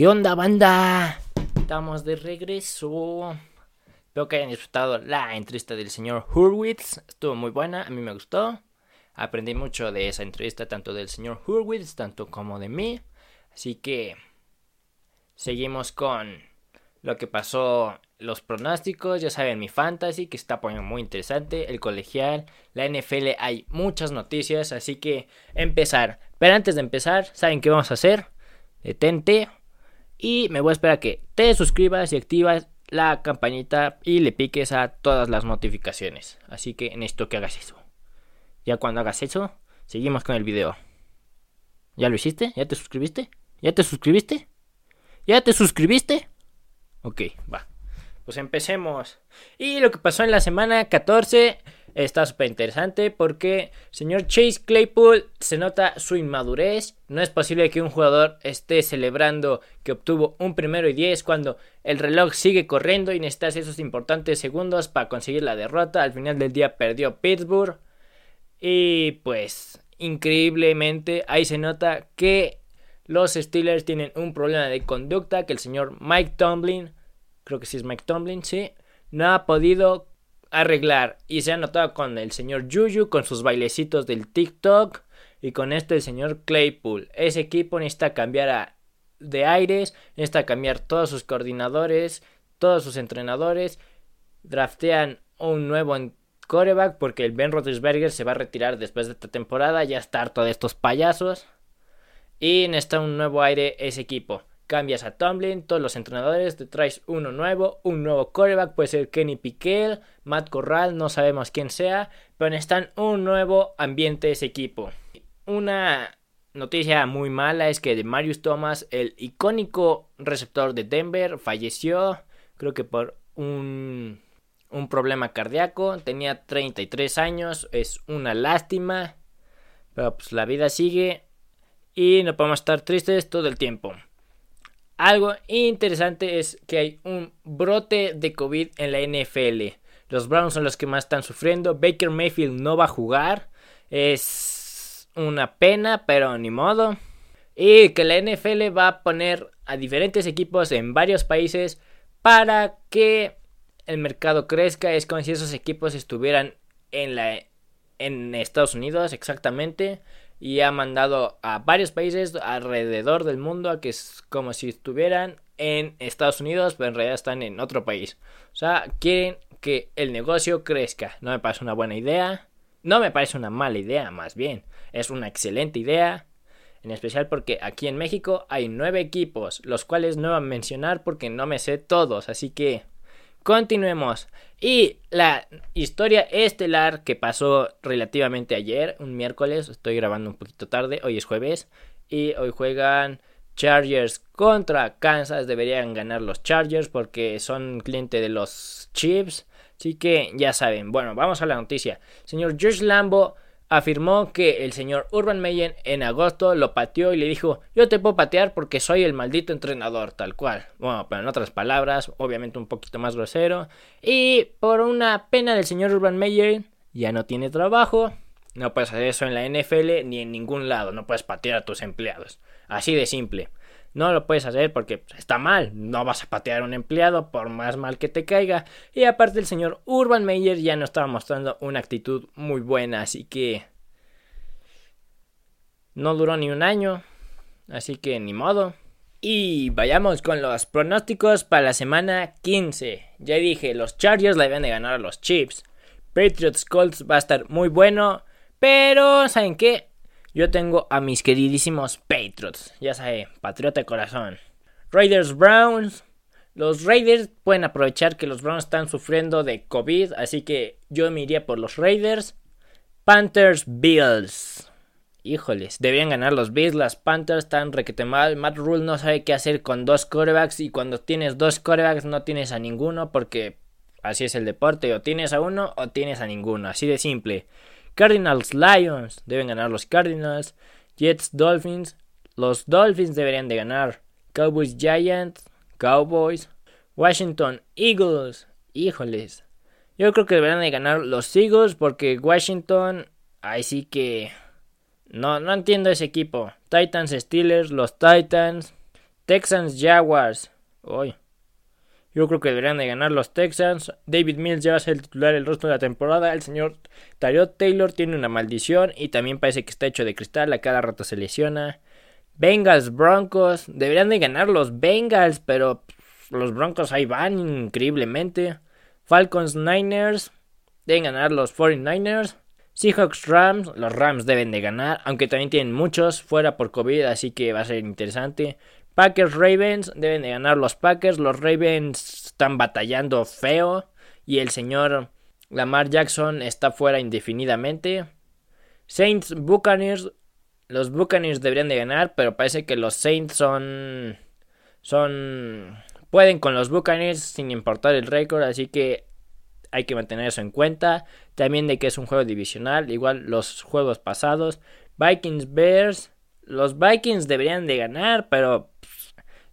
¿Qué onda, banda? Estamos de regreso. Espero que hayan disfrutado la entrevista del señor Hurwitz. Estuvo muy buena, a mí me gustó. Aprendí mucho de esa entrevista, tanto del señor Hurwitz, tanto como de mí. Así que seguimos con lo que pasó, los pronósticos. Ya saben, mi fantasy, que está poniendo muy interesante. El colegial, la NFL, hay muchas noticias. Así que empezar. Pero antes de empezar, ¿saben qué vamos a hacer? Detente. Y me voy a esperar a que te suscribas y activas la campanita y le piques a todas las notificaciones. Así que necesito que hagas eso. Ya cuando hagas eso, seguimos con el video. ¿Ya lo hiciste? ¿Ya te suscribiste? ¿Ya te suscribiste? ¿Ya te suscribiste? Ok, va. Pues empecemos. Y lo que pasó en la semana 14 está súper interesante porque señor Chase Claypool se nota su inmadurez. No es posible que un jugador esté celebrando que obtuvo un primero y 10 cuando el reloj sigue corriendo y necesitas esos importantes segundos para conseguir la derrota. Al final del día perdió Pittsburgh. Y pues increíblemente ahí se nota que los Steelers tienen un problema de conducta que el señor Mike Tomlin, creo que sí es Mike Tomlin, sí, no ha podido arreglar. Y se ha notado con el señor Juju, con sus bailecitos del TikTok y con esto el señor Claypool. Ese equipo necesita cambiar de aires, necesita cambiar todos sus coordinadores, todos sus entrenadores. Draftean un nuevo coreback porque el Ben Roethlisberger se va a retirar después de esta temporada, ya está harto de estos payasos. Y necesita un nuevo aire ese equipo. Cambias a Tomlin, todos los entrenadores, te traes uno nuevo, un nuevo coreback, puede ser Kenny Piquel, Matt Corral, no sabemos quién sea, pero necesitan un nuevo ambiente ese equipo. Una noticia muy mala es que de Marius Thomas, el icónico receptor de Denver, falleció, creo que por un, un problema cardíaco, tenía 33 años, es una lástima, pero pues la vida sigue y no podemos estar tristes todo el tiempo. Algo interesante es que hay un brote de COVID en la NFL. Los Browns son los que más están sufriendo. Baker Mayfield no va a jugar. Es una pena, pero ni modo. Y que la NFL va a poner a diferentes equipos en varios países para que el mercado crezca. Es como si esos equipos estuvieran en la en Estados Unidos exactamente y ha mandado a varios países alrededor del mundo a que es como si estuvieran en Estados Unidos, pero en realidad están en otro país. O sea, quieren que el negocio crezca. No me parece una buena idea. No me parece una mala idea, más bien. Es una excelente idea. En especial porque aquí en México hay nueve equipos, los cuales no voy a mencionar porque no me sé todos. Así que Continuemos. Y la historia estelar que pasó relativamente ayer, un miércoles, estoy grabando un poquito tarde, hoy es jueves, y hoy juegan Chargers contra Kansas, deberían ganar los Chargers porque son cliente de los Chiefs, así que ya saben. Bueno, vamos a la noticia. Señor George Lambo afirmó que el señor Urban Meyer en agosto lo pateó y le dijo, yo te puedo patear porque soy el maldito entrenador, tal cual. Bueno, pero en otras palabras, obviamente un poquito más grosero. Y por una pena del señor Urban Meyer, ya no tiene trabajo. No puedes hacer eso en la NFL ni en ningún lado, no puedes patear a tus empleados. Así de simple. No lo puedes hacer porque está mal. No vas a patear a un empleado por más mal que te caiga. Y aparte el señor Urban Meyer ya no estaba mostrando una actitud muy buena. Así que... No duró ni un año. Así que ni modo. Y vayamos con los pronósticos para la semana 15. Ya dije, los Chargers le deben de ganar a los Chiefs. Patriots Colts va a estar muy bueno. Pero, ¿saben qué? Yo tengo a mis queridísimos Patriots, ya sabe, patriota de corazón. Raiders Browns. Los Raiders pueden aprovechar que los Browns están sufriendo de COVID, así que yo me iría por los Raiders. Panthers Bills. Híjoles, deberían ganar los Bills, las Panthers están requete mal. Matt Rule no sabe qué hacer con dos corebacks y cuando tienes dos corebacks no tienes a ninguno porque así es el deporte, o tienes a uno o tienes a ninguno, así de simple. Cardinals Lions deben ganar los Cardinals. Jets Dolphins. Los Dolphins deberían de ganar. Cowboys Giants. Cowboys. Washington Eagles. Híjoles. Yo creo que deberían de ganar los Eagles porque Washington. Ahí sí que. No, no entiendo ese equipo. Titans Steelers. Los Titans. Texans Jaguars. Hoy. Yo creo que deberían de ganar los Texans. David Mills ya va a ser el titular el resto de la temporada. El señor Tyrod Taylor tiene una maldición y también parece que está hecho de cristal. A cada rato se lesiona. Bengals Broncos. Deberían de ganar los Bengals, pero los Broncos ahí van increíblemente. Falcons Niners. Deben ganar los 49ers. Seahawks Rams. Los Rams deben de ganar, aunque también tienen muchos fuera por COVID, así que va a ser interesante. Packers Ravens deben de ganar los Packers. Los Ravens están batallando feo. Y el señor Lamar Jackson está fuera indefinidamente. Saints Buccaneers. Los Buccaneers deberían de ganar. Pero parece que los Saints son. Son. Pueden con los Buccaneers sin importar el récord. Así que hay que mantener eso en cuenta. También de que es un juego divisional. Igual los juegos pasados. Vikings Bears. Los Vikings deberían de ganar. Pero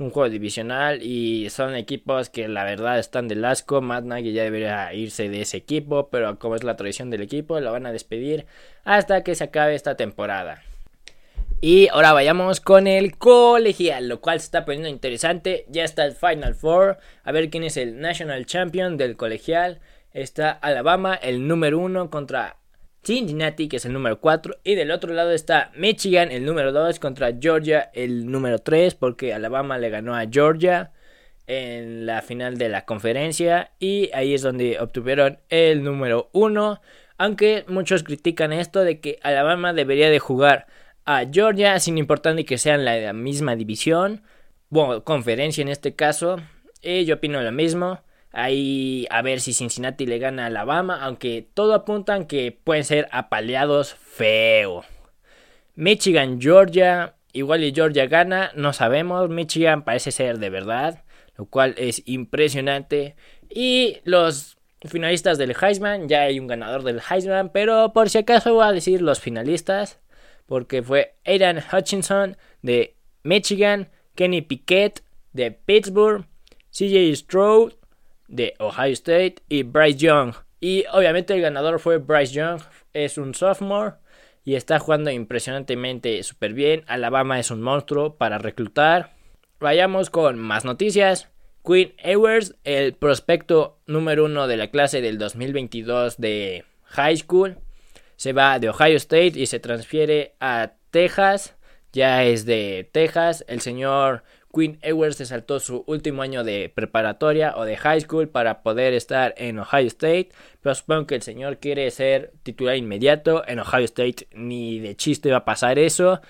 un juego divisional y son equipos que la verdad están de asco. Matt Nagy ya debería irse de ese equipo, pero como es la tradición del equipo, lo van a despedir hasta que se acabe esta temporada. Y ahora vayamos con el colegial, lo cual se está poniendo interesante. Ya está el Final Four. A ver quién es el National Champion del colegial. Está Alabama, el número uno, contra Cincinnati, que es el número 4. Y del otro lado está Michigan, el número 2, contra Georgia, el número 3, porque Alabama le ganó a Georgia en la final de la conferencia. Y ahí es donde obtuvieron el número 1. Aunque muchos critican esto de que Alabama debería de jugar a Georgia, sin importar ni que sean la misma división. Bueno, conferencia en este caso. Y yo opino lo mismo. Ahí a ver si Cincinnati le gana a Alabama, aunque todo apuntan que pueden ser apaleados feo. Michigan, Georgia, igual y Georgia gana, no sabemos. Michigan parece ser de verdad, lo cual es impresionante. Y los finalistas del Heisman, ya hay un ganador del Heisman, pero por si acaso voy a decir los finalistas, porque fue Aidan Hutchinson de Michigan, Kenny Piquet de Pittsburgh, CJ Stroud de Ohio State y Bryce Young. Y obviamente el ganador fue Bryce Young, es un sophomore y está jugando impresionantemente súper bien. Alabama es un monstruo para reclutar. Vayamos con más noticias. Quinn Ewers, el prospecto número uno de la clase del 2022 de High School, se va de Ohio State y se transfiere a Texas. Ya es de Texas. El señor Quinn Ewers se saltó su último año de preparatoria o de high school para poder estar en Ohio State. Pero supongo que el señor quiere ser titular inmediato. En Ohio State ni de chiste va a pasar eso.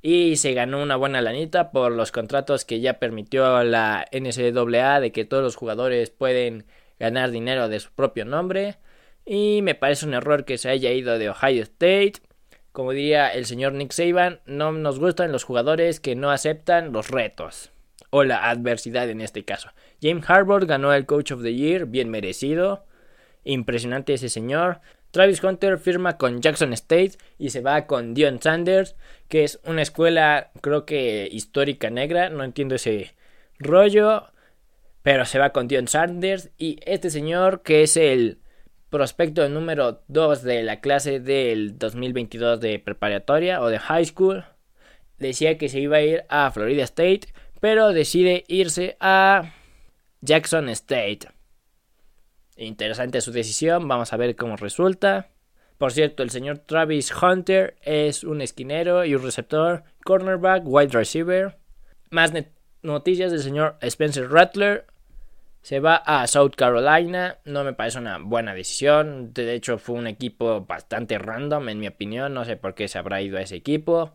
Y se ganó una buena lanita por los contratos que ya permitió la NCAA de que todos los jugadores pueden ganar dinero de su propio nombre. Y me parece un error que se haya ido de Ohio State. Como diría el señor Nick Saban, no nos gustan los jugadores que no aceptan los retos o la adversidad en este caso. James Harbour ganó el Coach of the Year, bien merecido. Impresionante ese señor. Travis Hunter firma con Jackson State y se va con Dion Sanders, que es una escuela creo que histórica negra, no entiendo ese rollo, pero se va con Dion Sanders y este señor que es el prospecto número 2 de la clase del 2022 de preparatoria o de high school. Decía que se iba a ir a Florida State, pero decide irse a Jackson State. Interesante su decisión, vamos a ver cómo resulta. Por cierto, el señor Travis Hunter es un esquinero y un receptor, cornerback, wide receiver. Más noticias del señor Spencer Rattler, se va a South Carolina. No me parece una buena decisión. De hecho, fue un equipo bastante random, en mi opinión. No sé por qué se habrá ido a ese equipo.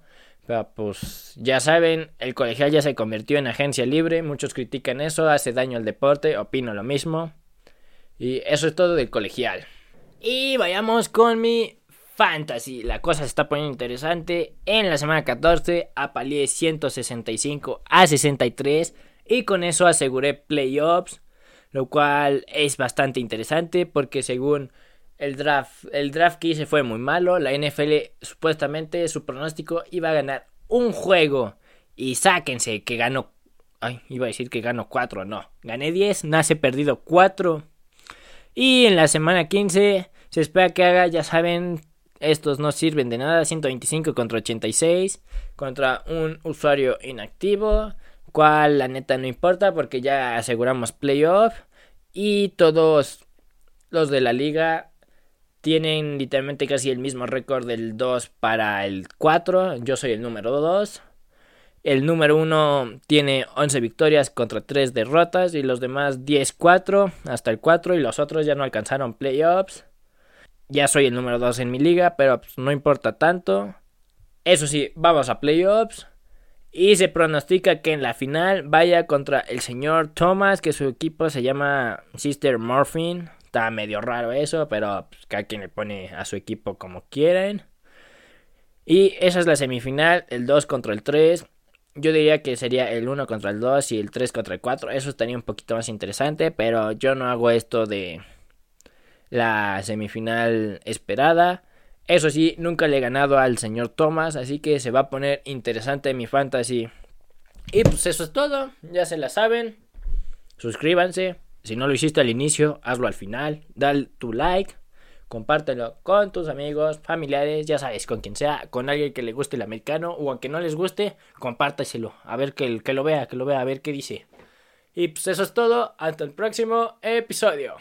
Pero pues ya saben, el colegial ya se convirtió en agencia libre. Muchos critican eso, hace daño al deporte. Opino lo mismo. Y eso es todo del colegial. Y vayamos con mi fantasy. La cosa se está poniendo interesante. En la semana 14 apaleé 165 a 63. Y con eso aseguré playoffs lo cual es bastante interesante porque según el draft, el draft que hice fue muy malo, la NFL supuestamente su pronóstico iba a ganar un juego y sáquense que ganó, iba a decir que ganó 4, no, gané 10, nace perdido 4 y en la semana 15 se espera que haga, ya saben, estos no sirven de nada, 125 contra 86 contra un usuario inactivo cual la neta no importa porque ya aseguramos playoff y todos los de la liga tienen literalmente casi el mismo récord del 2 para el 4. Yo soy el número 2. El número 1 tiene 11 victorias contra 3 derrotas y los demás 10-4 hasta el 4 y los otros ya no alcanzaron playoffs. Ya soy el número 2 en mi liga, pero pues, no importa tanto. Eso sí, vamos a playoffs. Y se pronostica que en la final vaya contra el señor Thomas, que su equipo se llama Sister Morphin. Está medio raro eso, pero pues, cada quien le pone a su equipo como quieren. Y esa es la semifinal, el 2 contra el 3. Yo diría que sería el 1 contra el 2 y el 3 contra el 4. Eso estaría un poquito más interesante, pero yo no hago esto de la semifinal esperada. Eso sí, nunca le he ganado al señor Thomas, así que se va a poner interesante mi fantasy. Y pues eso es todo, ya se la saben. Suscríbanse, si no lo hiciste al inicio, hazlo al final. Dale tu like, compártelo con tus amigos, familiares, ya sabes, con quien sea, con alguien que le guste el americano o aunque no les guste, compártaselo. A ver que, que lo vea, que lo vea, a ver qué dice. Y pues eso es todo, hasta el próximo episodio.